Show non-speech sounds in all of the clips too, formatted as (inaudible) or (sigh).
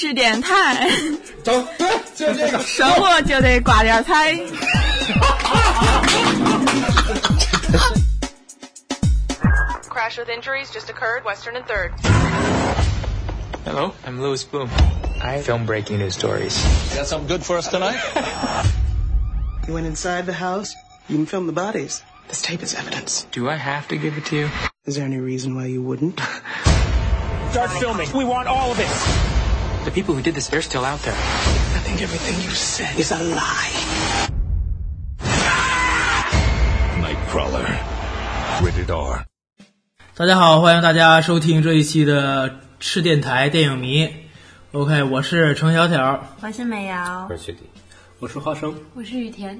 吃(laughs) 电台，走，对，就这个。生活就得挂点彩。 Crash with injuries just occurred, Western and Third. Hello, I'm Louis Bloom. I film breaking news stories. Got something good for us tonight? (laughs) You went inside the house. You even filmed the bodies. This tape is evidence. Do I have to give it to you? Is there any reason why you wouldn't? (laughs) Start filming. We want all of it. The people who did this, they're still out there. I think everything you said is a lie. Nightcrawler. Rated R. 大家好，欢迎大家收听这一期的赤电台电影迷。OK，我是程小条。我是美瑶，我是雪迪，我是花生。我是雨田。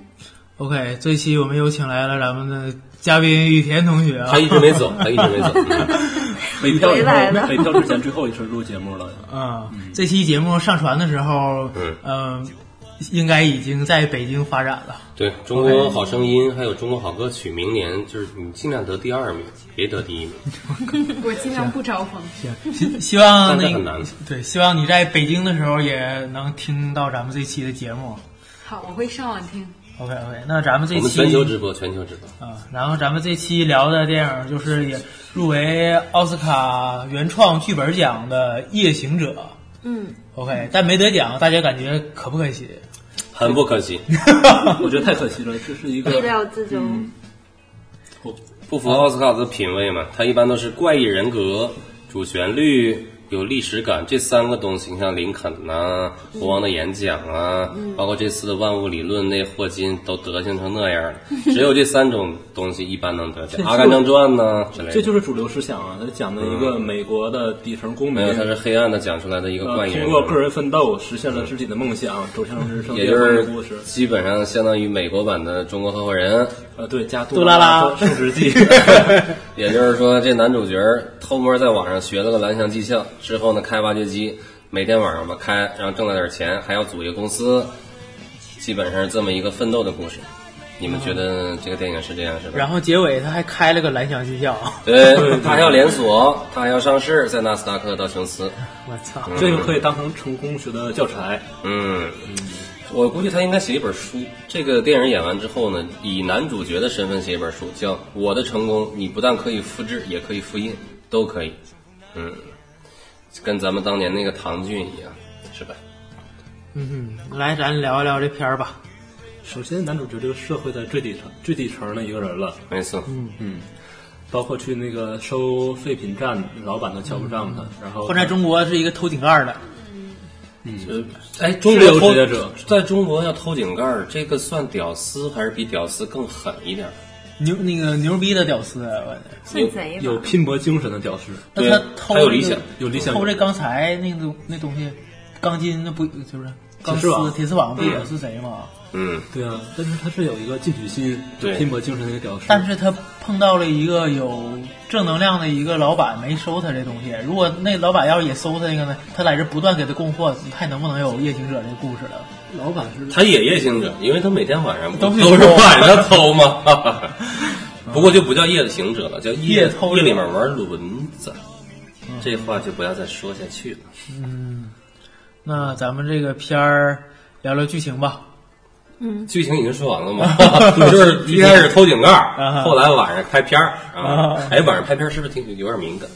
OK，这一期我们有请来了咱们的嘉宾雨田同学啊他。一直没走，他一直没走。北漂北漂之前最后一次录节目了。嗯，这期节目上传的时候，嗯呃，应该已经在北京发展了。对中国好声音还有中国好歌曲，明年就是你尽量得第二名，别得第一名。(laughs) 我尽量不招风。行，希希望那很难个对，希望你在北京的时候也能听到咱们这期的节目。好，我会上网听。OK OK，那咱们这我们期全球直播，全球直播。啊，然后咱们这期聊的电影就是也入围奥斯卡原创剧本奖的《夜行者》。嗯，OK，但没得奖，大家感觉可不可惜？很不可惜，(laughs) 我觉得太可惜了，这是一个意料之中。不符合奥斯卡的品味嘛？他一般都是怪异人格、主旋律、有历史感这三个东西。你像林肯呐、国王的演讲啊，包括这次的万物理论，那霍金都德行成那样了，只有这三种东西一般能得奖。《阿甘正传》呢之类的，这就是主流思想啊。他讲的一个美国的底层公民没有，，它是黑暗的讲出来的一个呃怪异人格通过个。人奋斗实现了自己的梦想，走向人生巅也就是峰的故事。基本上相当于美国版的《中国合伙人》，呃，对，加杜拉拉拉升职记。(laughs) (laughs) 也就是说，这男主角偷摸在网上学了个蓝翔技校，之后呢开挖掘机，每天晚上吧开，然后挣了点钱，还要组一个公司，基本上是这么一个奋斗的故事。你们觉得这个电影是这样是吧？然后结尾他还开了个蓝翔技校，对，(laughs) 他还要连锁，他还要上市，在纳斯达克、道琼斯。我操！这个可以当成成功学的教材。嗯，我估计他应该写一本书。这个电影演完之后呢，以男主角的身份写一本书，叫《我的成功》，你不但可以复制，也可以复印，都可以。嗯，跟咱们当年那个唐骏一样，是吧？嗯哼，来，咱聊一聊这片儿吧。首先，男主角这个社会的最底层、最底层的一个人了，没错，嗯嗯包括去那个收废品站，老板都瞧不上他，然后换在中国是一个偷井盖儿的，呃哎，中国偷职业者在中国要偷井盖儿，这个算屌丝还是比屌丝更狠一点儿？牛那个牛逼的屌丝，我算贼？有拼搏精神的屌丝。那他偷这个有理想有理想偷这钢材那个那东西，钢筋那不就是钢丝铁丝网铁丝网不也是贼吗？嗯，对啊，但是他是有一个进取心、对拼搏精神的一个屌丝。但是他碰到了一个有正能量的一个老板，没收他这东西。如果那老板要是也收他那个呢，他在这不断给他供货，还能不能有夜行者这个故事了？老板是他也夜行者，因为他每天晚上都是晚上偷嘛？不过就不叫夜行者了，叫夜偷者夜里面玩轮子。这话就不要再说下去了。嗯那咱们这个片儿聊聊剧情吧。剧情已经说完了嘛？(laughs) 就是 (laughs) 一开始偷井盖后来晚上拍片儿啊啊。哎，晚上拍片儿是不是挺有点敏感？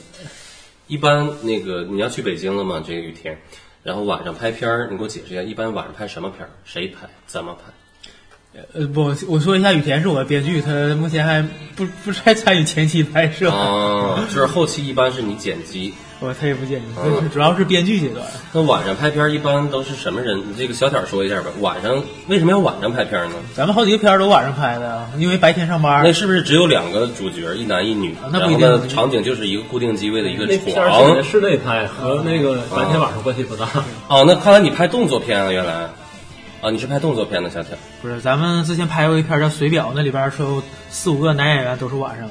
一般那个你要去北京了吗？这个雨天，然后晚上拍片儿，你给我解释一下，一般晚上拍什么片儿？谁拍？怎么拍？呃，不，我说一下，雨田是我的编剧，他目前还不不太参与前期拍摄，哦，就是后期一般是你剪辑。(laughs) 我他也不剪辑，嗯主要是编剧阶段。那晚上拍片一般都是什么人？你这个小点说一下吧。晚上为什么要晚上拍片呢？咱们好几个片儿都晚上拍的啊，因为白天上班那。是不是只有两个主角，一男一女？那不一定场景就是一个固定机位的一个那片儿是床在。室内拍，和那个白天晚上关系不大。哦，那看来你拍动作片啊，原来。啊，你是拍动作片的，小天。不是，咱们之前拍过一片叫《水表》，那里边儿说有四五个男演员都是晚上。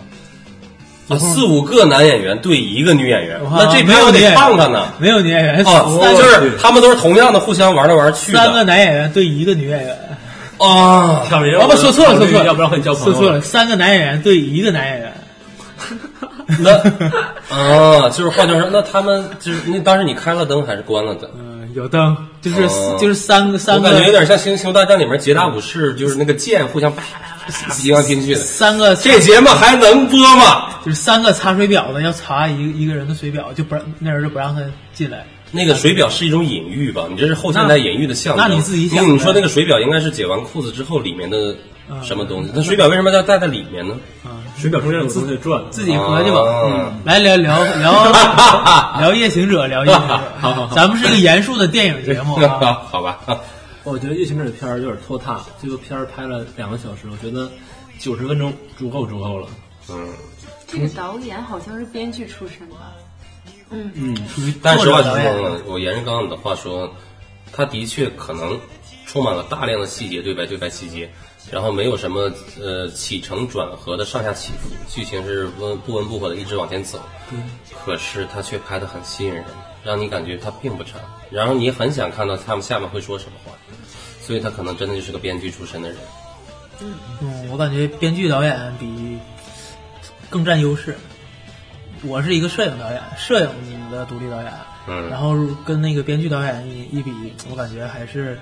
啊，四五个男演员对一个女演员，哇那这没有片我得女演员看看呢。没有女演员，哦，那就是他们都是同样的，互相玩来玩去的。三个男演员对一个女演员。(laughs) 啊，挑明，哦不，说错了，说错了，要不然和你交朋友。说错了，三个男演员对一个男演员。那啊，就是换句话说，那他们就是那当时你开了灯还是关了灯？嗯，有灯，就是、哦就是三个三个，我感觉有点像《星球大战》里面捷达武士，就是那个剑互相啪啪啪啪拼来拼去的。三个这节目还能播吗？就是三个查水表的要查一个一个人的水表，就不让那人就不让他进来。那个水表是一种隐喻吧？你这是后现代隐喻的象征。那你自己想呗你说那个水表应该是解完裤子之后里面的什么东西？那水表为什么要戴在里面呢？水表中间有东西转，自己合计吧。哦嗯来聊聊聊 (laughs) 聊夜行者，聊夜行者。好咱们是一个严肃的电影节目啊。(laughs) 好吧，(laughs) 我觉得《夜行者》片儿有点拖沓，这个片儿拍了两个小时，我觉得九十分钟足够足够了。嗯，这个导演好像是编剧出身吧？嗯，属于但实话实说，我沿着刚刚你的话说，他的确可能充满了大量的细节，对白对白细节，然后没有什么呃起承转合的上下起伏，剧情是温不温不火的一直往前走。可是他却拍得很吸引人，让你感觉他并不差，然后你很想看到他们下面会说什么话，所以他可能真的就是个编剧出身的人。嗯，我感觉编剧导演比更占优势。我是一个摄影导演，摄影的独立导演，嗯然后跟那个编剧导演一一比，我感觉还是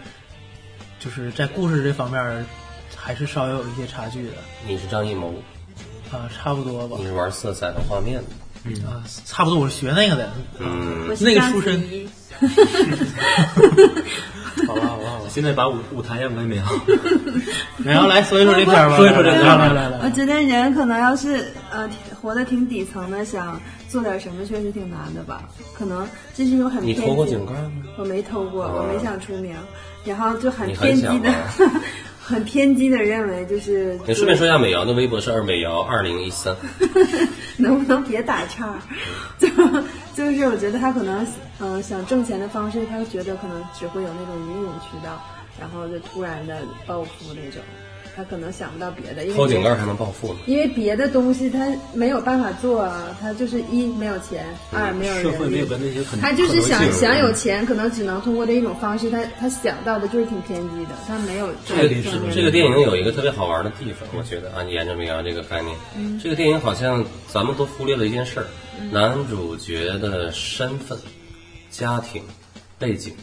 就是在故事这方面还是稍微有一些差距的你是张艺谋，啊，差不多吧你，是玩色彩和画面的，啊，差不多，我是学那个的，嗯那个出身 (laughs) 好吧，好吧，我。现在把舞舞台让给美好。然后来说一说这片儿吧，说一说这片儿来来来来，我觉得人可能要是呃活得挺底层的，想做点什么确实挺难的吧。可能这是一种很偏你偷过井盖吗？我没偷过，哦我没想出名，然后就很偏激的 (laughs) 很偏激的认为就是。你顺便说一下美瑶的微博是二美瑶二零一三，(laughs) 能不能别打岔？(laughs) 就就是我觉得他可能嗯、呃想挣钱的方式，他觉得可能只会有那种云涌渠道，然后就突然的暴富那种，他可能想不到别的，因为偷井盖还能暴富呢。因为别的东西他没有办法做啊，他就是一没有钱，二没有人社会没有。跟那些可能他就是想想有钱，可能只能通过这一种方式。他他想到的就是挺偏激的，他没有这个这个电影有一个特别好玩的地方，我觉得啊，沿着美瑶这个概念，这个电影好像咱们都忽略了一件事儿，男主角的身份、家庭、背景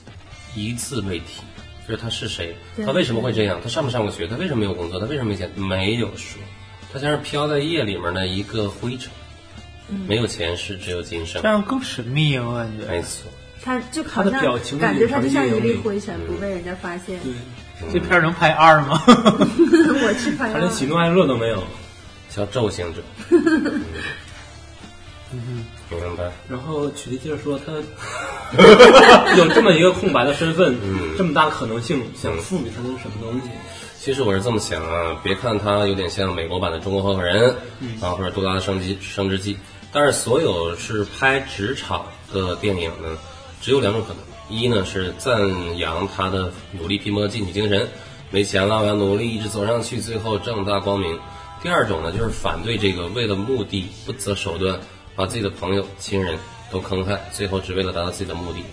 一字未提，就是他是谁，他为什么会这样，他上没上过学，他为什么没有工作，他为什么没钱，没有说，他像是飘在夜里面的一个灰尘，没有前世，只有今生这，样更神秘，我感觉。没错。他就好他的像表情感觉他就像一粒灰尘，不被人家发现。这片儿能拍二吗？(laughs) 我去拍 (laughs) 他连喜怒哀乐都没有。叫宙行者，(laughs) 嗯，明白。然后曲丽接着说，他 (laughs) 有这么一个空白的身份，嗯这么大可能性，想赋予他的是什么东西？其实我是这么想啊，别看他有点像美国版的《中国合伙人》啊，或者《杜拉的升级升职记》，但是所有是拍职场的电影呢，只有两种可能：一呢是赞扬他的努力拼搏进取精神，没钱了我要努力一直走上去，最后正大光明；第二种呢就是反对这个为了目的不择手段，把自己的朋友、亲人都坑害，最后只为了达到自己的目的。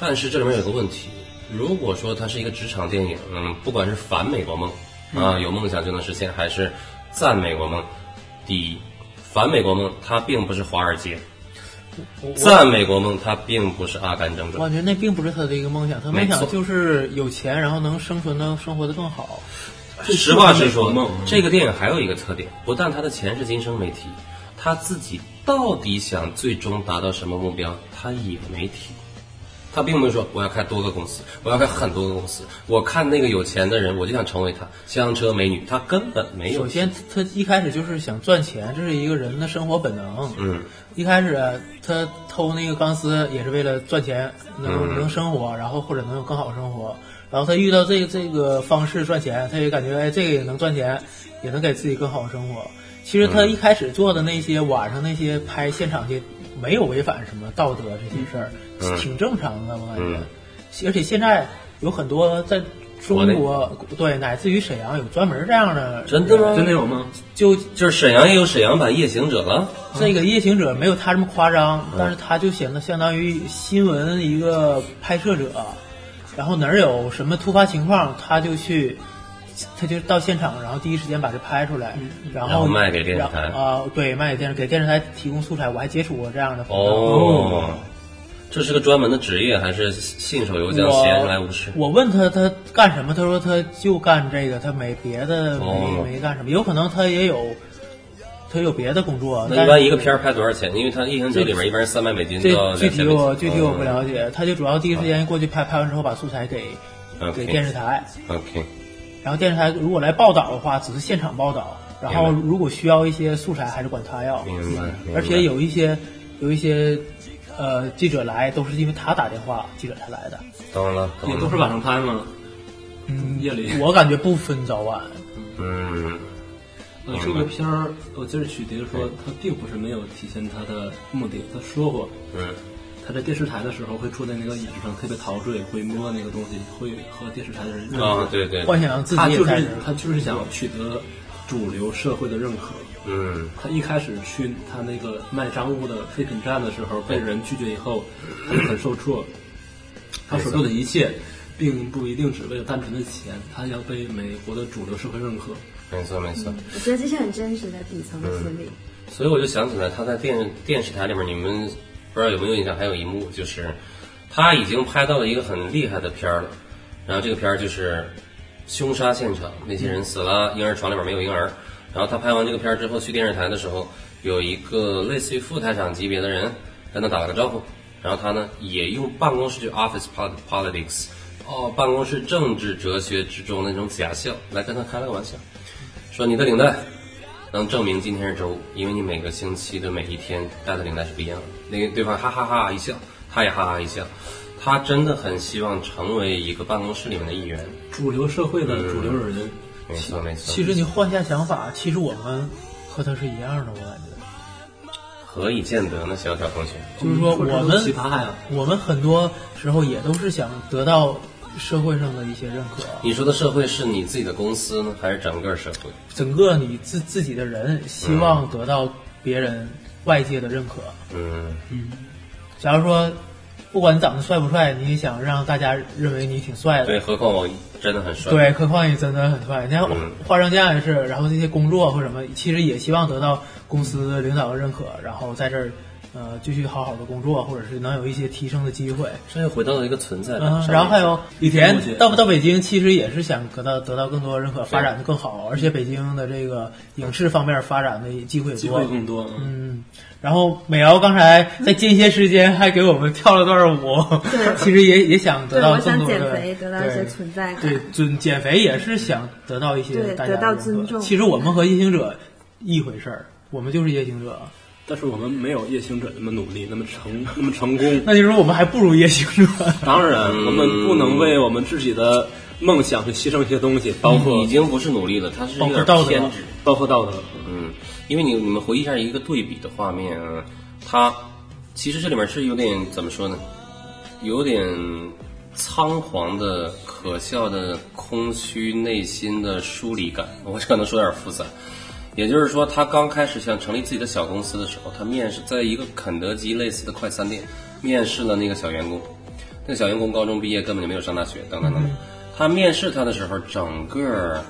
但是这里面有个问题，如果说它是一个职场电影，嗯，不管是反美国梦啊，有梦想就能实现，还是赞美国梦，第一，反美国梦它并不是华尔街，赞美国梦它并不是阿甘正我传。我觉得那并不是他的一个梦想，他梦想就是有钱，然后能生存的生活的更好。实话实说梦，这个电影还有一个特点，不但他的前世今生没提，他自己到底想最终达到什么目标，他也没提。他并没有说我要开多个公司，我要开很多个公司。我看那个有钱的人，我就想成为他，香车美女，他根本没有。首先，他一开始就是想赚钱，这是一个人的生活本能。嗯，一开始啊他偷那个钢丝也是为了赚钱，能、嗯能生活，然后或者能有更好的生活。然后他遇到这个这个方式赚钱，他也感觉哎，这个也能赚钱，也能给自己更好的生活。其实他嗯一开始做的那些晚上那些拍现场去，没有违反什么道德这些事儿，嗯挺正常的，我感觉。嗯而且现在有很多在中国对，乃至于沈阳有专门这样的，真的吗？真的有吗？就就是沈阳也有沈阳版《夜行者》了。这个夜行者没有他这么夸张，但是他就显得相当于新闻一个拍摄者，然后哪儿有什么突发情况，他就去，他就到现场，然后第一时间把这拍出来，然后然后卖给电视台啊、对，卖给电视给电视台提供素材。我还接触过这样的，哦，这是个专门的职业，还是信手游将，闲着来无事？我问他他干什么，他说他就干这个，他没别的没、哦没干什么，有可能他也有他有别的工作。那一般一个片儿拍多少钱？因为他《异形者》里面一般是三百美金到这具体两千美金。我具体我不嗯了解，他就主要第一时间过去拍，拍完之后把素材给给电视台，OK，然后电视台如果来报道的话，只是现场报道，然后如果需要一些素材，还是管他要。明白。而且有一些有一些呃记者来，都是因为他打电话，记者才来的。懂了，懂了。也都是晚上拍吗？嗯，夜里。我感觉不分早晚。嗯，呃，这个片儿，我记得许迪说，他并不是没有体现他的目的。他说过，嗯，他在电视台的时候会坐在那个椅子上，特别陶醉，会摸那个东西，会和电视台的人认啊识，对对，幻想自己他就是他就是想取得主流社会的认可。嗯，他一开始去他那个卖赃物的废品站的时候，被人拒绝以后，他就很受挫。他所做的一切，并不一定只为了单纯的钱，他要被美国的主流社会认可。没错没错。我觉得这是很真实的底层的心理。所以我就想起来，他在电电视台里面，你们不知道有没有印象？还有一幕就是，他已经拍到了一个很厉害的片儿了，然后这个片儿就是凶杀现场，那些人死了，婴儿床里边没有婴儿。然后他拍完这个片儿之后，去电视台的时候，有一个类似于副台长级别的人跟他打了个招呼，然后他呢也用办公室就 office politics，哦，办公室政治哲学之中那种假笑来跟他开了个玩笑，说你的领带能证明今天是周五，因为你每个星期的每一天戴的领带是不一样的。那个对方哈哈哈一笑，他也哈哈一笑，他真的很希望成为一个办公室里面的一员。主流社会的主流人，没错没错。其实你换下想法，其实我们和他是一样的，我感觉。何以见得呢，小小同学？就是说我们奇葩呀，我们很多时候也都是想得到社会上的一些认可，你说的社会是你自己的公司呢，还是整个社会？整个你自自己的人希望得到别人外界的认可。嗯嗯，假如说，不管你长得帅不帅，你也想让大家认为你挺帅的。对，何况我真的很帅。对，何况你真的很帅。你看嗯画上家也是，然后这些工作或什么，其实也希望得到公司领导的认可，然后在这儿呃继续好好的工作，或者是能有一些提升的机会。这又回到了一个存在感。嗯，然后还有雨田到不到北京，其实也是想得到得到更多认可，发展的更好，而且北京的这个影视方面发展的机会也多机会。更多。嗯，嗯，然后美瑶刚才在间歇时间还给我们跳了段舞，(laughs) 其实也也想得对，到我想更多的减肥，得到一些对存在感。对，准减肥也是想得到一些对大家得到的尊重其实我们和夜行者一回事儿，我们就是夜行者，但是我们没有夜行者那么努力，那么成，那么成功。(laughs) 那就是说我们还不如夜行者。当然，我们不能为我们自己的梦想去牺牲一些东西，包括已经不是努力了，它是有点偏执。包括道德。嗯，因为你你们回忆一下一个对比的画面啊，它其实这里面是有点怎么说呢？有点仓皇的、可笑的、空虚内心的疏离感。我可能说有点复杂。也就是说，他刚开始想成立自己的小公司的时候，他面试在一个肯德基类似的快餐店面试了那个小员工，那个小员工高中毕业，根本就没有上大学，等等等等。他面试他的时候，整个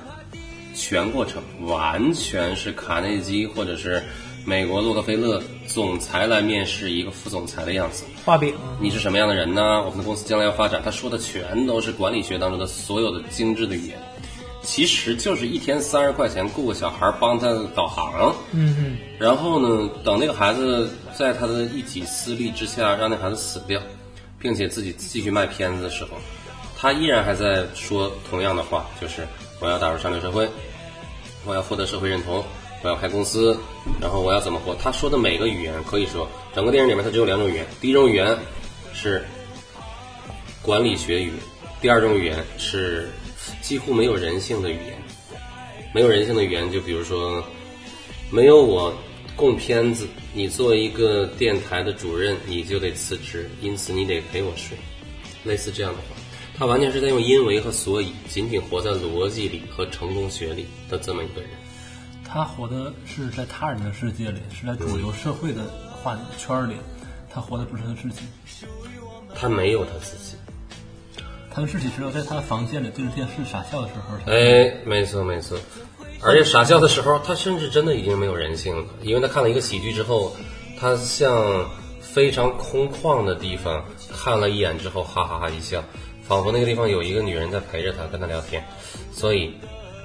全过程完全是卡内基或者是美国洛克菲勒总裁来面试一个副总裁的样子。画饼，你是什么样的人呢？我们的公司将来要发展，他说的全都是管理学当中的所有的精致的语言，其实就是一天三十块钱雇个小孩帮他导航。嗯嗯，然后呢，等那个孩子在他的一己私利之下让那孩子死掉，并且自己继续卖片子的时候，他依然还在说同样的话，就是我要打入上流社会，我要获得社会认同，我要开公司，然后我要怎么活。他说的每个语言可以说，整个电影里面他只有两种语言，第一种语言是管理学语，第二种语言是几乎没有人性的语言。没有人性的语言，就比如说，没有我供片子，你作为一个电台的主任，你就得辞职，因此你得陪我睡，类似这样的话。他完全是在用因为和所以，仅仅活在逻辑里和成功学里的这么一个人。他活的是在他人的世界里，是在主流社会的话圈里，他活的不是他自己。他没有他自己。他的尸体只有在他的房间里对着电视傻笑的时候才。哎，没错没错，而且傻笑的时候，他甚至真的已经没有人性了，因为他看了一个喜剧之后，他向非常空旷的地方，看了一眼之后哈哈哈一笑，仿佛那个地方有一个女人在陪着他，跟他聊天。所以，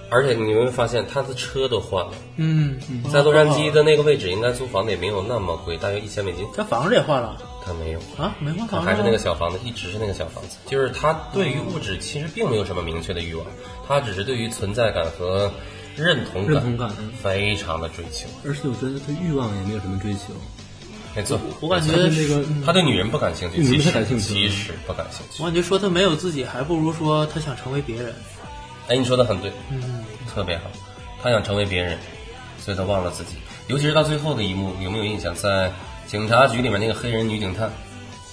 而且你会发现他的车都换了，嗯，在洛杉矶的那个位置，应该租房子也没有那么贵，大约一千美金。这房子也换了他没有，啊？没换房还是那个小房子，一直是那个小房子。就是他对于物质其实并没有什么明确的欲望，他只是对于存在感和认同感认同感非常的追求。而且我觉得他欲望也没有什么追求，没错，我感觉那个他对女人不感兴趣，女人其实不感兴趣其实不感兴趣我。感觉说他没有自己，还不如说他想成为别人。哎，你说的很对，嗯，特别好。他想成为别人，所以他忘了自己。尤其是到最后的一幕，有没有印象？在警察局里面，那个黑人女警探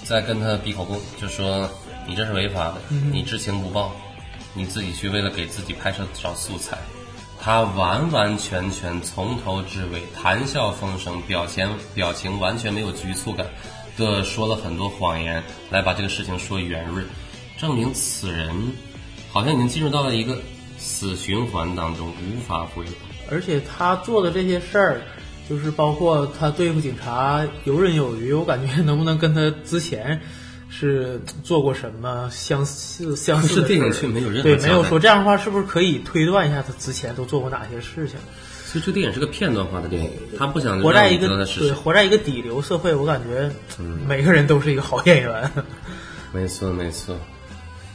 在跟他比口供，就说你这是违法的，你知情不报，你自己去为了给自己拍摄找素材。他完完全全从头至尾谈笑风生，表情表情完全没有局促感的说了很多谎言，来把这个事情说圆润，证明此人好像已经进入到了一个死循环当中，无法回头。而且他做的这些事儿，就是包括他对付警察游刃有余，我感觉能不能跟他之前是做过什么相似相似的电影却没有任何对，没有说这样的话，是不是可以推断一下他之前都做过哪些事情？其实这个电影是个片段化的电影，他不想活在一个对。活在一个底流社会，我感觉每个人都是一个好演员。(laughs) 没错，没错。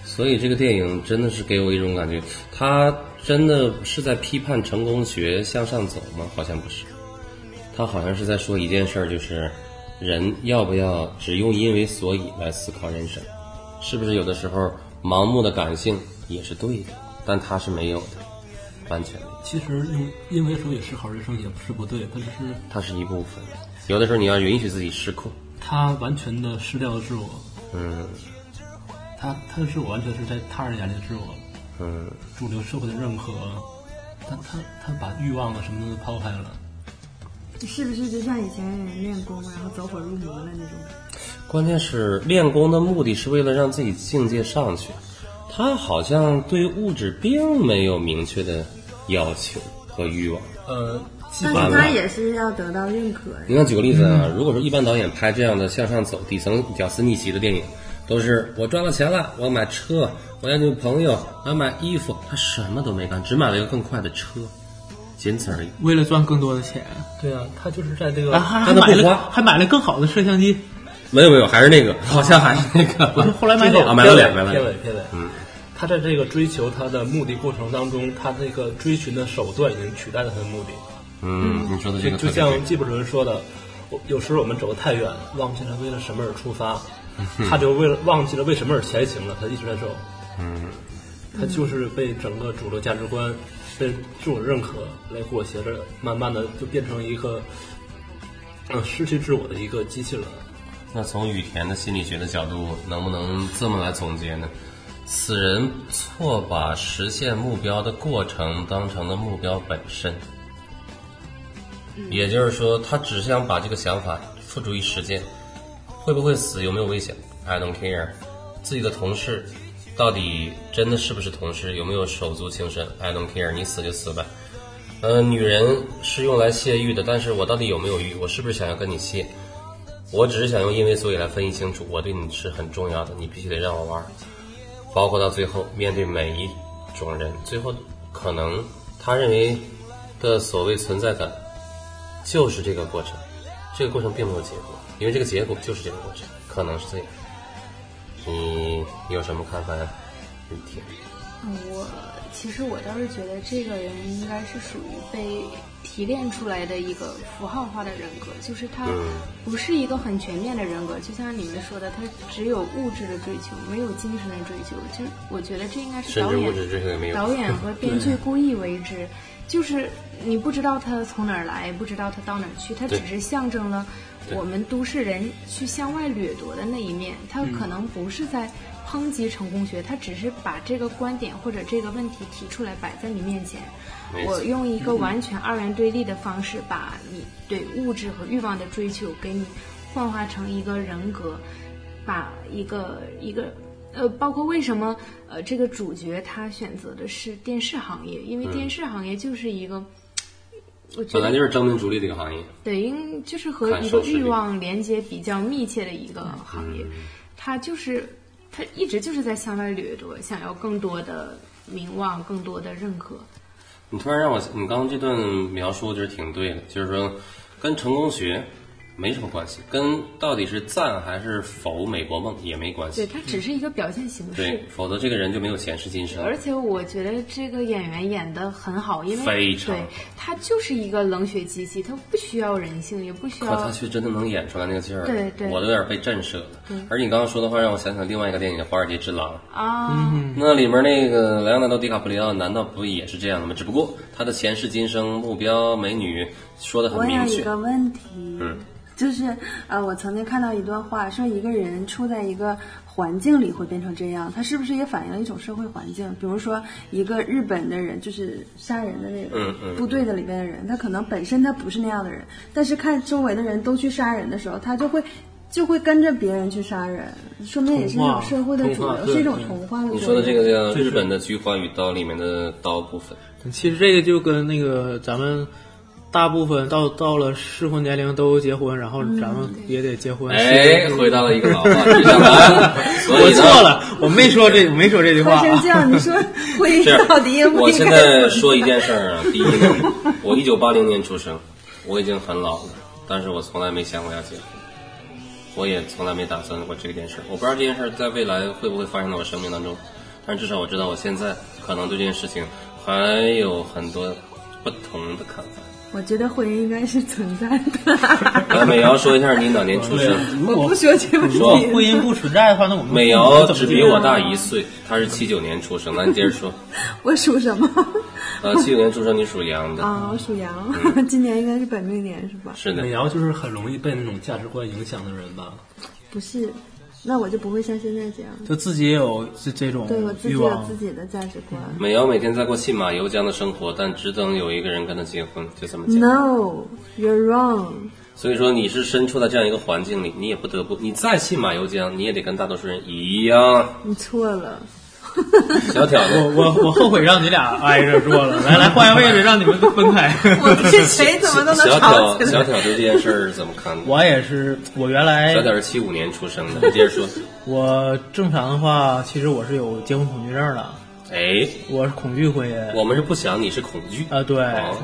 所以这个电影真的是给我一种感觉，他真的是在批判成功学向上走吗？好像不是，他好像是在说一件事儿，就是人要不要只用因为所以来思考人生，是不是有的时候盲目的感性也是对的，但他是没有的，完全，其实用因为所以思考人生也不是不对，他只是它是一部分。有的时候你要允许自己失控，他完全的失掉了自我，嗯他他的自我完全是在他人眼里的自我，嗯，主流社会的认可，他他他把欲望啊什么的抛开了。是不是就像以前人练功，然后走火入魔了那种？关键是练功的目的是为了让自己境界上去，他好像对物质并没有明确的要求和欲望。呃，基但本是他也是要得到认可呀。你看，举个例子啊，如果说一般导演拍这样的向上走、底层屌丝逆袭的电影，都是我赚了钱了，我要买车，我要女朋友，我要买衣服，他什么都没干，只买了一个更快的车，仅此而已。为了赚更多的钱，对啊，他就是在这个还还但他不花买了还买了更好的摄像机，没有没有，还是那个，好像还是那个。不 (laughs) 是后来买最后俩啊买了俩买了俩片尾片尾，嗯，他在这个追求他的目的过程当中，他这个追寻的手段已经取代了他的目的。嗯，你说的这个就像纪伯伦说的，我有时候我们走得太远，忘记了为了什么而出发，(laughs) 他就为了忘记了为什么而前行了，他一直在走。嗯，他就是被整个主流价值观、被自我认可来裹挟着，慢慢的就变成一个，呃，失去自我的一个机器人。那从羽田的心理学的角度，能不能这么来总结呢？此人错把实现目标的过程当成了目标本身，也就是说，他只想把这个想法付诸于实践，会不会死，有没有危险，I don't care。自己的同事到底真的是不是同事，有没有手足情深，I don't care，你死就死吧。呃，女人是用来泄欲的，但是我到底有没有欲？我是不是想要跟你泄？我只是想用因为所以来分析清楚，我对你是很重要的，你必须得让我玩。包括到最后，面对每一种人，最后可能他认为的所谓存在感，就是这个过程。这个过程并没有结果，因为这个结果就是这个过程，可能是这样。你有什么看法呀？雨天，嗯，我其实我倒是觉得这个人应该是属于被提炼出来的一个符号化的人格，就是他嗯不是一个很全面的人格，就像你们说的，他只有物质的追求，没有精神的追求。就我觉得这应该是导演。导演和 (laughs) 编剧故意为之，就是你不知道他从哪儿来，不知道他到哪儿去，他只是象征了我们都市人去向外掠夺的那一面，他可能不是在抨击成功学，他只是把这个观点或者这个问题提出来摆在你面前。我用一个完全二元对立的方式，把你对物质和欲望的追求给你幻化成一个人格，把一个一个呃，包括为什么呃这个主角他选择的是电视行业，因为电视行业就是一个。我觉本来就是争名逐利的一个行业。对，因就是和一个欲望连接比较密切的一个行嗯业，它就是他一直就是在向外掠夺，想要更多的名望，更多的认可。你突然让我，你刚刚这段描述就是挺对的，就是说跟成功学没什么关系，跟到底是赞还是否美国梦也没关对，系。它只是一个表现形式。对，否则这个人就没有前世今生。而且我觉得这个演员演的很好，因为非常对他就是一个冷血机器，他不需要人性，也不需要可要他却真的能演出来那个劲儿，对对我都有点被震慑了。而你刚刚说的话，让我想起了另外一个电影《华尔街之狼》。啊。那里面那个莱昂纳多·迪卡普里奥，难道不也是这样的吗？只不过他的前世今生、目标、美女说的很我有明确。一个问题，嗯，就是呃，我曾经看到一段话，说一个人处在一个环境里会变成这样，他是不是也反映了一种社会环境？比如说一个日本的人，就是杀人的那个部队的里面的人，他可能本身他不是那样的人，但是看周围的人都去杀人的时候，他就会。就会跟着别人去杀人，说明也是一种社会的主流，是一种童话的。你说的这个叫日本的《菊花与刀》里面的刀部分，其实这个就跟那个咱们大部分到到了适婚年龄都结婚，然后咱们也得结婚。哎，回到了一个老话题上来。(laughs) 我错了，我没说这，我没说这句话这样，你啊。说婚姻到底应不我现在说一件事儿啊，(laughs) 第一个，我一九八零年出生，我已经很老了，但是我从来没想过要结婚，我也从来没打算过这件事儿。我不知道这件事儿在未来会不会发生在我生命当中，但至少我知道我现在可能对这件事情还有很多不同的看法。我觉得婚姻应该是存在的。(laughs) 来，美瑶说一下你哪年出生？我不说这个问题说婚姻不存在的话，那我们美瑶只比我大一岁，她是七九年出生。那你接着说，(laughs) 我属什么？呃，七九年出生，你属羊的，啊，我属羊，(laughs) 今年应该是本命年是吧？是的美。瑶就是很容易被那种价值观影响的人吧？不是，那我就不会像现在这样。就自己也有这这种对我自己有欲望自。己的价值观。美瑶每天在过信马由缰的生活，但只等有一个人跟她结婚，就这么简单。No, you're wrong。所以说你是身处在这样一个环境里，你也不得不，你再信马由缰，你也得跟大多数人一样。你错了。小挑我子，我我后悔让你俩挨着坐了，来来换个位置，让你们分开。我这谁怎么都能小吵挑起来。小挑对这件事儿怎么看的？我也是，我原来小挑是七五年出生的，你接着说。(laughs) 我正常的话，其实我是有结婚恐惧症的，哎，我是恐惧婚姻。我们是不想，你是恐惧啊，对，哦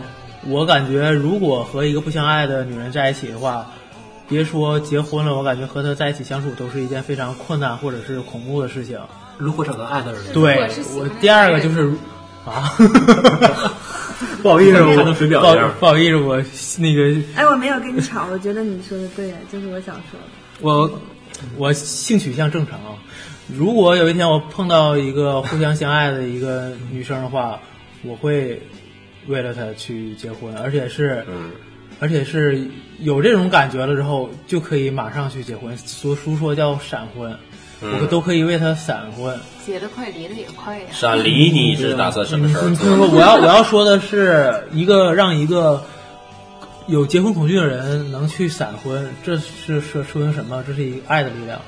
我感觉如果和一个不相爱的女人在一起的话，别说结婚了，我感觉和她在一起相处都是一件非常困难或者是恐怖的事情。如何找到爱的人？对我第二个就是啊，(laughs) 不好意思，(laughs) 我不好意思，我那个哎，我没有跟你吵，我觉得你说的对，就是我想说的。我我性取向正常。如果有一天我碰到一个互相相爱的一个女生的话，我会为了她去结婚，而且是，嗯，而且是有这种感觉了之后，就可以马上去结婚。说俗说叫闪婚，嗯我都可以为他闪婚。结得快，离得也快呀。闪离你是打算什么时候就是说我要我要说的是一个让一个有结婚恐惧的人能去闪婚，这是说说明什么？这是一个爱的力量。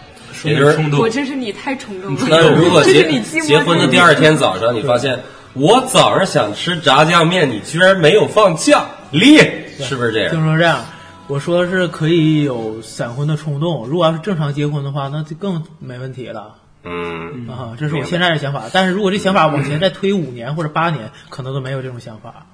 也就是冲动我。真是你太冲动了。那如果结 (laughs) 结婚的第二天早上，你发现我早上想吃炸酱面，你居然没有放酱，离，是不是这听样？说这样，我说的是可以有闪婚的冲动。如果要是正常结婚的话，那就更没问题了嗯，啊！这是我现在的想法。但是如果这想法往前再推五年或者八年，可能都没有这种想法。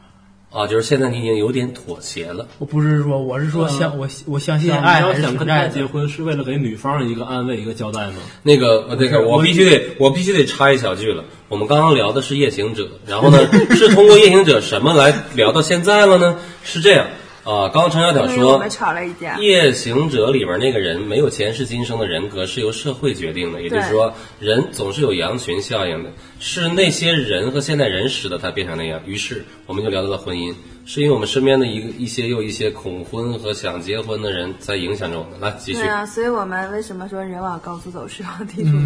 啊，就是现在你已经有点妥协了。我不是说，我是说相我我相信你爱还是要想跟他结。婚，是为了给女方一个安慰、一个交代吗？那个，呃那个，我必须得，我必须得插一小句了。我们刚刚聊的是夜行者，然后呢，(laughs) 是通过夜行者什么来聊到现在了呢？是这样啊，刚刚陈小挑说我们，吵了一架。夜行者里边那个人没有前世今生的人格是由社会决定的，也就是说，人总是有羊群效应的，是那些人和现代人使得他变成那样。于是我们就聊到了婚姻，是因为我们身边的一个一些又一些恐婚和想结婚的人在影响着我们。来继续对，啊，所以我们为什么说人往高处走，水往低处走？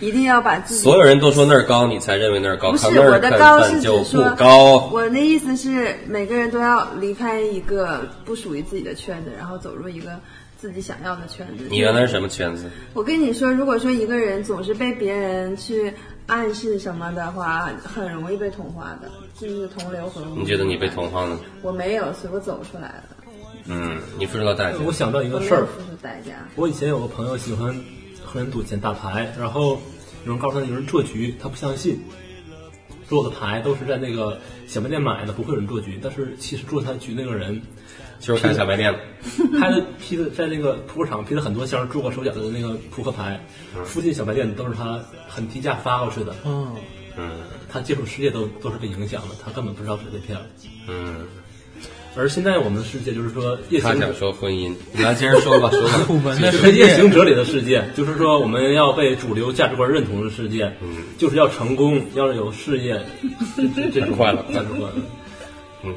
(laughs) 一定要把自己所有人都说那儿高，你才认为那儿高，不是看那儿我的高是说高。我的意思是每个人都要离开一个不属于自己的圈子，然后走入一个自己想要的圈子。你原来是什么圈子？我跟你说，如果说一个人总是被别人去暗示什么的话，很容易被同化的，就是同流合污。你觉得你被同化了？我没有，所以我走出来了。嗯，你付出了代价。我想到一个事儿，付出代价。我以前有个朋友喜欢和人赌钱打牌，然后有人告诉他有人做局，他不相信，说我的牌都是在那个小卖店买的，不会有人做局。但是其实做他局那个人，就是开小卖店的，他的批的在那个扑克场批了很多箱做过手脚的那个扑克牌，附近小卖店都是他很低价发过去的。嗯，嗯他接触世界都都是被影响的，他根本不知道是被骗了。嗯，而现在我们的世界就是说夜行者他想说婚姻，你来接着说吧，(laughs) 说吧。我们的就是世界夜行者里的世界，就是说我们要被主流价值观认同的世界，嗯就是要成功，要有事业，这这这种快乐价值观，嗯，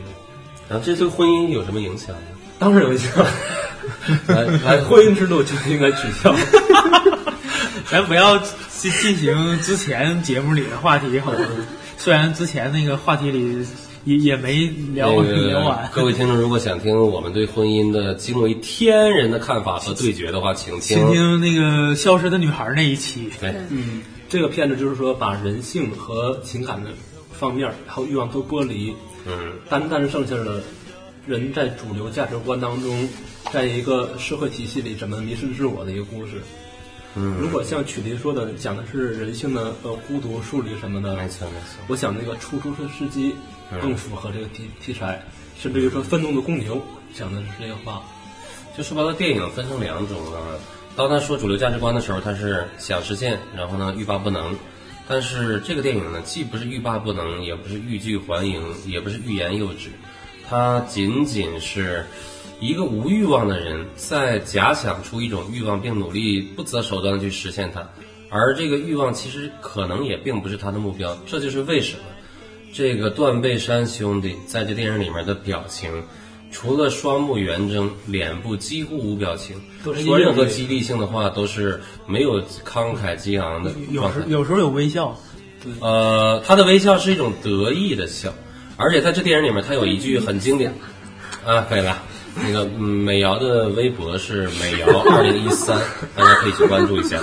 然后这对婚姻有什么影响呢？当然有影响。来来，(laughs) 婚姻制度就应该取消。咱不要进进行之前节目里的话题好吗？虽然之前那个话题里也也没聊那个聊完。各位听众，如果想听我们对婚姻的惊为天人的看法和对决的话，请听听听那个消失的女孩那一期，对，嗯，这个片子就是说把人性和情感的方面还有欲望都剥离，嗯单单剩下了人在主流价值观当中，在一个社会体系里怎么迷失自我的一个故事。嗯，如果像曲迪说的，讲的是人性的呃孤独、疏离什么的，没错没错，我想那个出租车司机嗯更符合这个题题材，甚至于说愤怒的公牛讲的是这个话。就说白了，电影分成两种啊。当他说主流价值观的时候，他是想实现，然后呢欲罢不能。但是这个电影呢，既不是欲罢不能，也不是欲拒还迎，也不是欲言又止，它仅仅是一个无欲望的人在假想出一种欲望，并努力不择手段的去实现它。而这个欲望其实可能也并不是他的目标，这就是为什么这个断背山兄弟在这电影里面的表情，除了双目圆睁，脸部几乎无表情，说任何激励性的话都是没有慷慨激昂的有时。有时候有微笑，呃，他的微笑是一种得意的笑，而且在这电影里面，他有一句很经典，啊，可以了。那个嗯美瑶的微博是美瑶二零一三，大家可以去关注一下。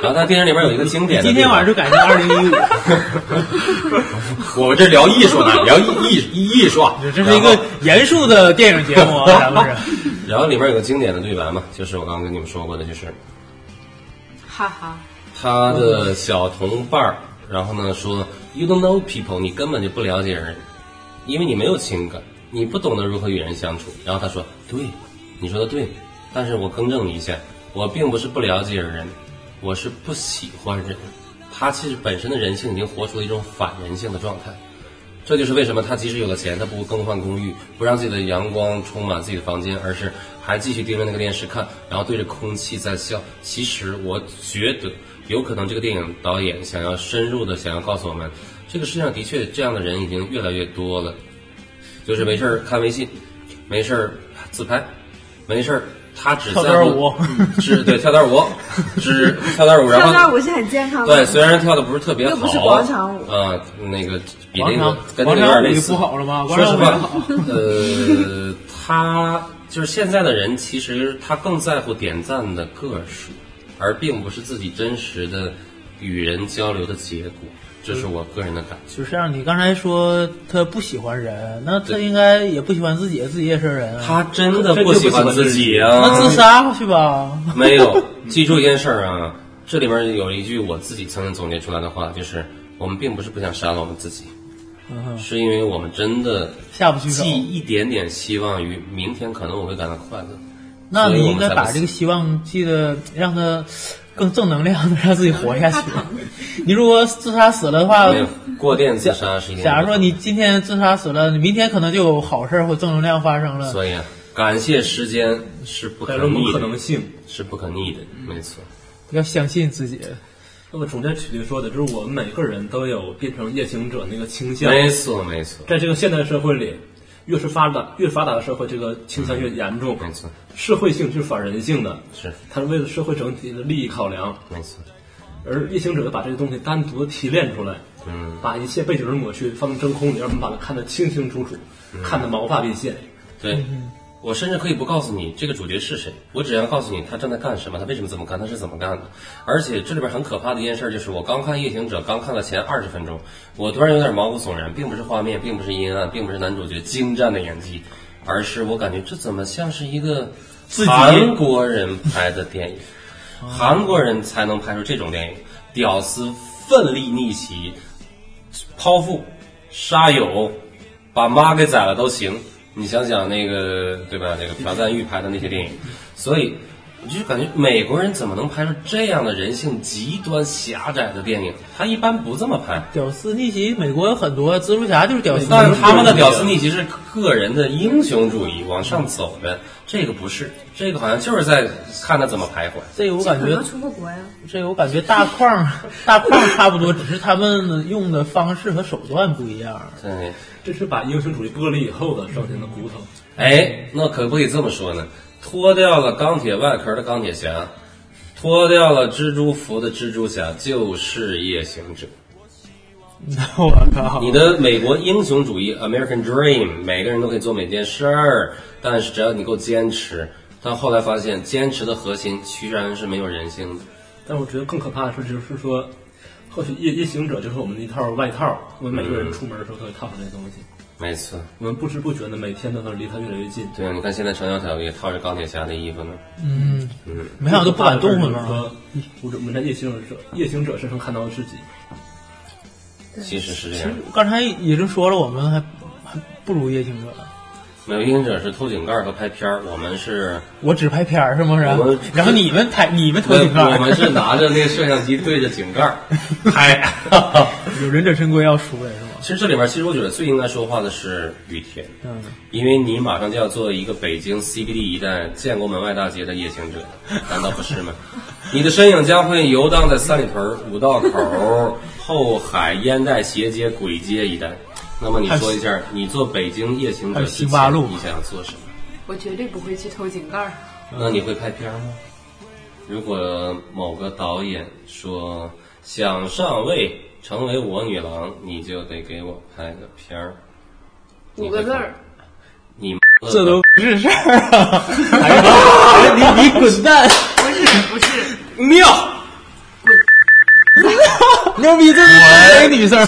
然后他电影里面有一个经典的，今天晚上就改成二零一五，(laughs) 我们这聊艺术呢，聊艺艺艺术啊，这是一个严肃的电影节目啊，咱们是。(laughs) 然后里面有个经典的对白嘛，就是我刚刚跟你们说过的，就是哈哈，他的小同伴儿，然后呢说，You don't know people，你根本就不了解人，因为你没有情感，你不懂得如何与人相处。然后他说，对，你说的对，但是我更正一下，我并不是不了解人，我是不喜欢人。他其实本身的人性已经活出了一种反人性的状态。这就是为什么他即使有了钱，他不更换公寓，不让自己的阳光充满自己的房间，而是还继续盯着那个电视看，然后对着空气在笑。其实我觉得，有可能这个电影导演想要深入的想要告诉我们，这个世界上的确这样的人已经越来越多了，就是没事儿看微信，没事儿自拍，没事儿他只跳在乎段舞，只对跳段舞，只 (laughs) 跳段舞，然后跳段舞是很健康的。对，虽然跳的不是特别好，又不是广场舞啊、那个比那个跟那个有点类似。不好了吗？广说实话场舞也好，，呃，他就是现在的人，其实他更在乎点赞的个数，而并不是自己真实的与人交流的结果。这是我个人的感觉。就是让你刚才说他不喜欢人，那他应该也不喜欢自己，自己也是人啊。他真的不喜欢自己啊！那自杀去吧。没有，(laughs) 记住一件事儿啊，这里面有一句我自己曾经总结出来的话，就是我们并不是不想杀了我们自己，嗯，是因为我们真的下不去手寄一点点希望于明天可能我会感到快乐。那你应该把这个希望记得让他更正能量的，让自己活下去。你如果自杀死了的话过电自杀是。假如说你今天自杀死了，你明天可能就有好事儿或正能量发生了。所以啊，感谢时间是不可逆的，可能性。是不可逆的，没错。要相信自己。那么中间曲迪说的，就是我们每个人都有变成夜行者那个倾向。没错，没错，在这个现代社会里，越是发达越发达的社会，这个倾向越严重。没错，社会性就是反人性的，是它是为了社会整体的利益考量。没错。而夜行者把这个东西单独的提炼出来，嗯，把一切背景抹去，放到真空里，让我们把它看得清清楚楚，看得毛发毕现。对，我甚至可以不告诉你这个主角是谁，我只要告诉你他正在干什么，他为什么这么干，他是怎么干的。而且这里边很可怕的一件事就是，我刚看《夜行者》，刚看了前二十分钟，我突然有点毛骨悚然，并不是画面，并不是阴暗，并不是男主角精湛的演技，而是我感觉这怎么像是一个韩国人拍的电影，韩国人才能拍出这种电影，屌丝奋力逆袭，剖腹、杀友，把妈给宰了都行。你想想那个对吧？那个朴赞玉拍的那些电影，所以我就感觉美国人怎么能拍出这样的人性极端狭窄的电影？他一般不这么拍。屌丝逆袭，美国有很多蜘蛛侠就是屌丝，但是他们的屌丝逆袭是个人的英雄主义往上走的，这个不是，这个好像就是在看他怎么徘徊。这个我感觉，出过国呀。这个我感觉大框大框差不多，只是他们用的方式和手段不一样。对，这是把英雄主义剥离以后的少年的骨头。哎，那可不可以这么说呢？脱掉了钢铁外壳的钢铁侠，脱掉了蜘蛛服的蜘蛛侠，就是夜行者。我靠！你的美国英雄主义 （American Dream），每个人都可以做每件事儿，但是只要你够坚持。但后来发现，坚持的核心居然是没有人性的。但我觉得更可怕的是，就是说，或许夜夜行者就是我们的一套外套，我们每个人出门的时候都会套上这东西。没错，我们不知不觉的每天都能离他越来越近。对啊，你看现在程小条也套着钢铁侠的衣服呢。嗯，嗯，没想到都不敢动了吗？说，我我们在夜行者夜行者身上看到的自己。其实是这其实样。刚才已经说了，我们还还不如夜行者。没有夜行者是偷井盖和拍片儿，我们是我只拍片儿是不是我们？然后你们拍你们偷井盖，我们是拿着那个摄像机对着井盖儿拍。(laughs) 有忍者神龟要出来是吗？其实这里面，其实我觉得最应该说话的是雨田，嗯，因为你马上就要做一个北京 CBD 一带建国门外大街的夜行者，难道不是吗？(laughs) 你的身影将会游荡在三里屯、五道口、后海、烟袋斜街、簋街一带。那么你说一下，你做北京夜行者之前你想要做什么？我绝对不会去偷井盖儿。那你会拍片儿吗？如果某个导演说想上位成为我女郎，你就得给我拍个片儿。五个字儿，你这都不是事儿啊！你你滚蛋！不是不是，妙，(laughs) 牛逼，这是女生，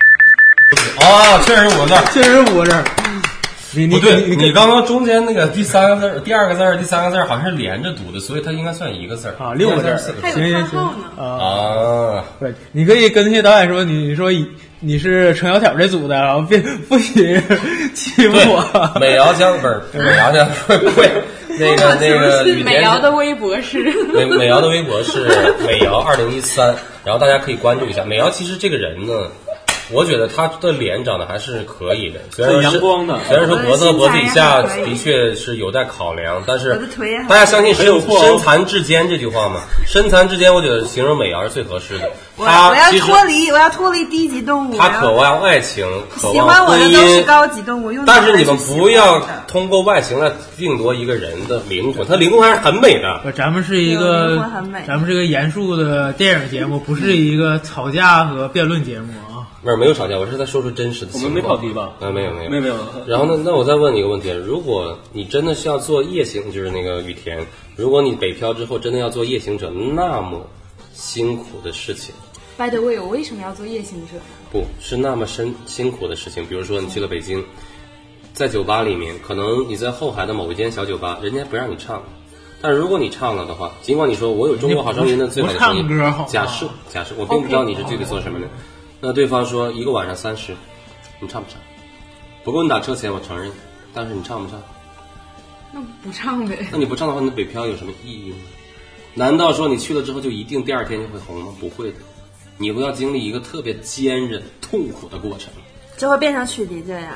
啊，确实五个字儿。确实五个字儿。你你不对，你你刚刚中间那个第三个字儿、第二个字儿、第三个字儿好像是连着读的，所以它应该算一个字儿啊六个字儿，四个还行行行有叹号呢。啊！啊。对，你可以跟那些导演说，你你说你是程小条这组的，然后别不许欺负我。美瑶将不是美瑶将不会 (laughs) 那个那个美瑶的微博是。美美瑶的微博是美瑶二零一三，然后大家可以关注一下。美瑶其实这个人呢，我觉得他的脸长得还是可以的，虽然阳光的虽然说脖子和脖子以下的确是有待考量，但是大家相信身很有身残志坚这句话吗？身残志坚，我觉得形容美瑶是最合适的。我要脱离，我要脱离低级动物。他渴望爱情，渴望婚欢我的都是姻。高级动物，用但是你们不要通过外形来定夺一个人的灵魂，他灵魂还是很美的。不，咱们是一个灵魂很美咱们是一个严肃的电影节目，不是一个吵架和辩论节目啊。没有没有吵架，我是在说出真实的我们情况。没跑题吧？啊，没有没有没有没有。然后呢，那我再问你一个问题：如果你真的是要做夜行，就是那个雨田，如果你北漂之后真的要做夜行者，那么辛苦的事情，By the way，我为什么要做夜行者？不是那么深辛苦的事情。比如说你去了北京，在酒吧里面，可能你在后海的某一间小酒吧，人家不让你唱。但是如果你唱了的话，尽管你说我有中国好声音的最好的声音不唱歌好，假设假设我并不知道你是具体做什么的，(laughs) 那对方说一个晚上三十，你唱不唱？不够你打车钱，我承认，但是你唱不唱？那不唱呗。那你不唱的话，你北漂有什么意义呢？难道说你去了之后就一定第二天就会红吗？不会的，你会要经历一个特别坚韧、痛苦的过程。就会变成曲迪这样。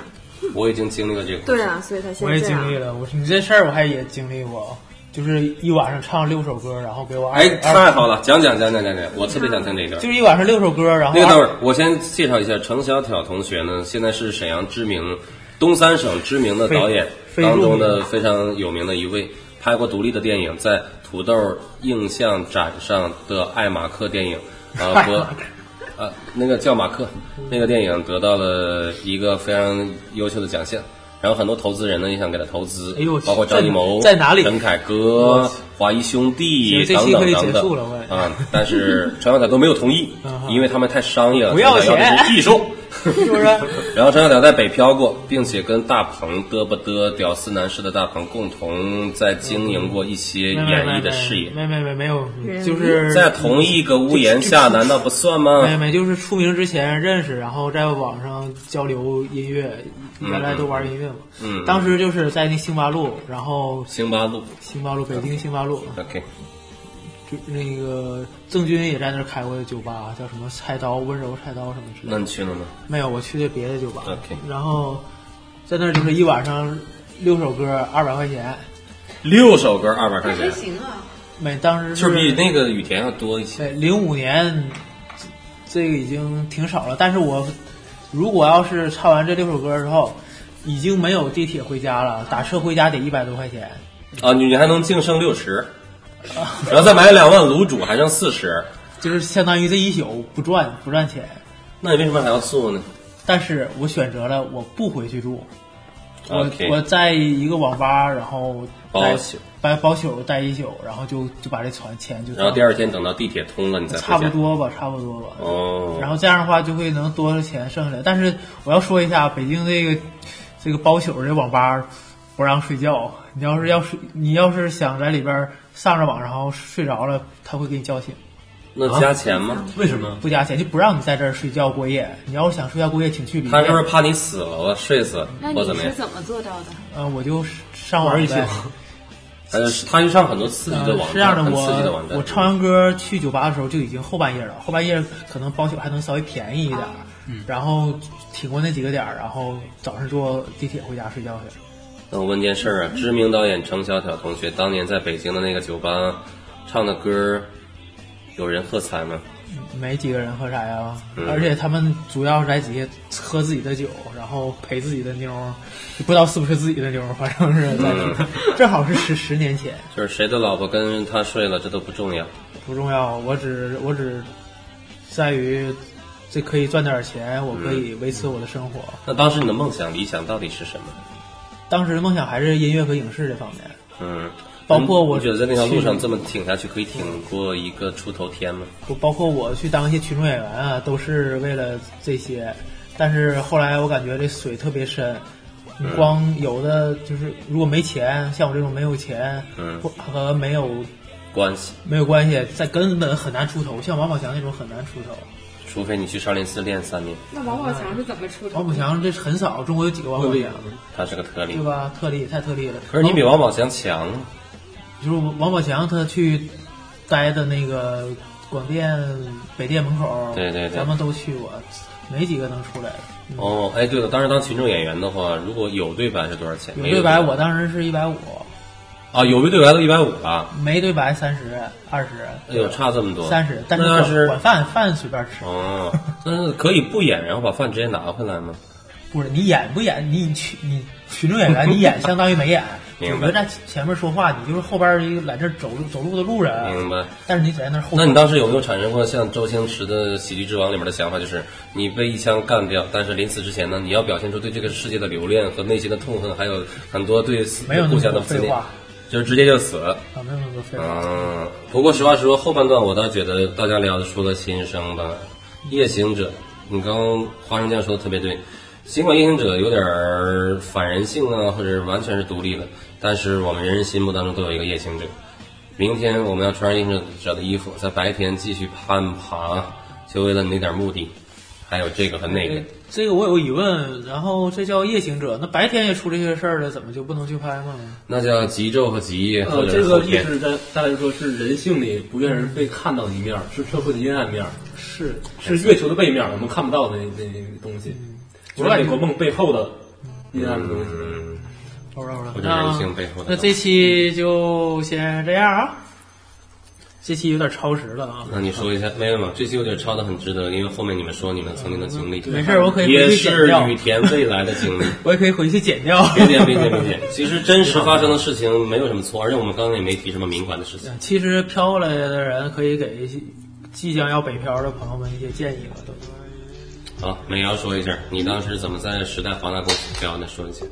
我已经经历了这个。对啊，所以他现我也在经历了，我你这事儿我还也经历过，就是一晚上唱六首歌，然后给我哎，太好了，讲讲讲讲讲讲，我特别想听这个。就是一晚上六首歌，然后那个等会儿，我先介绍一下程小挑同学呢，现在是沈阳知名、东三省知名的导演当中的非常有名的一位，拍过独立的电影，在土豆映像展上的爱马克电影啊 (laughs) 和啊那个叫马克那个电影得到了一个非常优秀的奖项。然后很多投资人呢也想给他投资，哎呦包括张艺谋、在在哪里？陈凯歌、华谊兄弟等等等等。结束了喂啊，但是陈小凯都没有同意 (laughs) 因为他们太商业了，不要钱的是艺术。(laughs) 是不是？(laughs) 然后张小屌在北漂过，并且跟大鹏嘚不嘚屌丝男士的大鹏共同在经营过一些演艺的事业，没没没没有，就是在同一个屋檐下，难道不算吗？没没就是出名之前认识，然后在网上交流音乐，原来都玩音乐嘛。嗯，当时就是在那星巴路，然后星巴路，星巴路，北京星巴路，OK，就那个郑钧也在那儿开过的酒吧，叫什么菜刀温柔菜刀什么之类的。那你去了吗？没有，我去的别的酒吧。OK 然后在那儿就是一晚上六首歌，二百块钱。六首歌二百块钱，还行啊，每当时就是比那个雨田要多一些。对，零五年这个已经挺少了，但是我如果要是唱完这六首歌之后，已经没有地铁回家了，打车回家得一百多块钱。啊，你还能净剩六十，(laughs) 然后再买两万卤煮，还剩四十，就是相当于这一宿不赚不赚钱。那你为什么还要住呢？但是我选择了我不回去住，我我在一个网吧，然后待包宿，待包宿待一宿，然后就就把这船钱就然后第二天等到地铁通了，你再差不。多吧，差不多吧。哦，然后这样的话就会能多少钱剩下来。但是我要说一下，北京这个这个包宿这网吧不让睡觉，你要是要是，你要是想在里边上着网，然后睡着了，他会给你叫醒，那加钱吗？为什么？不加钱就不让你在这儿睡觉过夜。你要是想睡觉过夜，请去旅他是不是。怕你死了，我睡死那你或怎么？是怎么做到的？嗯、我就上网玩一宿呗。(laughs) 呃，他就上很多刺激的呃网站，是这样的，很刺激的网我站。我唱完歌去酒吧的时候就已经后半夜了，后半夜可能包宿还能稍微便宜一点儿，嗯然后挺过那几个点儿，然后早上坐地铁回家睡觉去。那我问件事儿啊，知名导演程小挑同学当年在北京的那个酒吧唱的歌，有人喝彩吗？没几个人喝彩啊，嗯而且他们主要是在底下喝自己的酒，然后陪自己的妞儿，不知道是不是自己的妞儿，反正是在。(laughs) 正好是十十年前，就是谁的老婆跟他睡了，这都不重要。不重要，我只我只在于这可以赚点钱，我可以维持我的生活。那当时你的梦想、理想到底是什么？当时的梦想还是音乐和影视这方面，嗯，包括我觉得在那条路上这么挺下去，可以挺过一个出头天吗？不包括我去当一些群众演员啊，都是为了这些。但是后来我感觉这水特别深，你嗯光有的就是如果没钱，像我这种没有钱，嗯或和没有关系，没有关系，在根本很难出头。像王宝强那种很难出头。除非你去少林寺练三年，那王宝强是怎么出王宝强这很少，中国有几个王宝强，他是个特例对。吧？特例太特例了。可是你比王宝强强，就是王宝强他去待的那个广电北电门口，对对对咱们都去过，没几个能出来的。哦，哎，对了，当时当群众演员的话，如果有对白是多少钱？没有对白，我当时是一百五，啊，有没对白都一百五了，没对白三十、二十、哎呦，差这么多。三十，但是管那是管饭饭随便吃，哦，但是可以不演，然后把饭直接拿回来吗？(laughs) 不是你演不演，你群你群众演员，你演相当于没演，(laughs) 明白主角在前面说话，你就是后边一个来这走路走路的路人，明白。但是你在那儿后。那你当时有没有产生过像周星驰的《喜剧之王》里面的想法，就是你被一枪干掉，但是临死之前呢，你要表现出对这个世界的留恋和内心的痛恨，还有很多对死没有那故么多废乡的思念话，就是直接就死了。啊，没有那么多废话。嗯，不过实话实说，后半段我倒觉得大家聊的出了心声吧。夜行者，你刚刚花生酱说的特别对，尽管夜行者有点儿反人性啊，或者完全是独立的，但是我们人人心目当中都有一个夜行者。明天我们要穿上夜行者的衣服，在白天继续攀爬，就为了那点目的，还有这个和那个哎。这个我有疑问，然后这叫夜行者，那白天也出这些事儿了，怎么就不能去拍吗？那叫极昼和极夜，或呃，这。个意思在大来说是人性里不愿人被看到的一面，是社会的阴暗面，是是月球的背面，我们看不到的那那那个东西，就是美国梦背后的阴暗的东西。嗯，好了好了，或者人性背后的那这期就先这样啊。这期有点超时了啊。那你说一下，没有没有，这期有点超的很值得，因为后面你们说你们曾经的经历，没事我可以也是掉雨田未来的经历。(laughs) 我也可以回去剪掉。别剪别剪别剪，其实真实发生的事情没有什么错，而且我们刚刚也没提什么敏感的事情。(laughs) 其实飘过来的人可以给即将要北漂的朋友们一些建议了，都。好，美瑶说一下，你当时怎么在时代华纳公司飘的？说一下。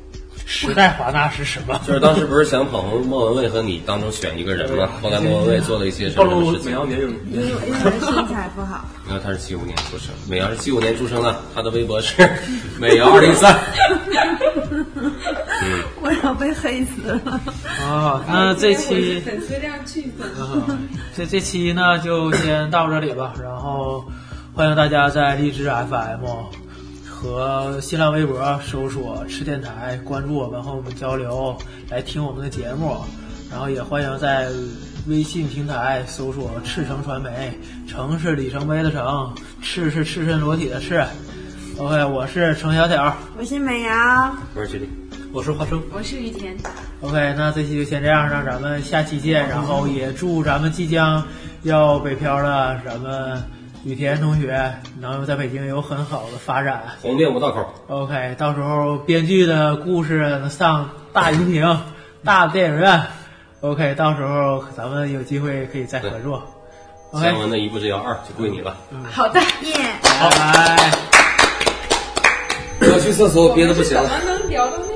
时代华纳是什么？(laughs) 就是当时不是想捧莫文蔚和你当中选一个人吗？后来莫文蔚做了一些什么事情？露美瑶年龄因为因为身材不好，(laughs) 你看他是七五年出生，美瑶是七五年出生的，他的微博是 (laughs) 美瑶二零三。嗯，我要被黑死了。啊，那这期粉丝量剧粉。啊，这这期呢就先到这里吧，然后欢迎大家在荔枝 FM 和新浪微博搜索“吃电台”，关注我们和我们交流，来听我们的节目。然后也欢迎在微信平台搜索“赤城传媒”，城是里程碑的城，赤是赤身裸体的赤。OK，我是程小条。我是美瑶，我是吉利，我是花生。我是雨田。OK，那这期就先这样，让咱们下期见。然后也祝咱们即将要北漂的咱们雨田同学能在北京有很好的发展。红遍五道口。OK，到时候编剧的故事能上大荧屏、大电影院。OK，到时候咱们有机会可以再合作。姜文的一步之遥二就归你了。好的，耶、拜拜。我要去厕所，憋的不行了。能聊到那么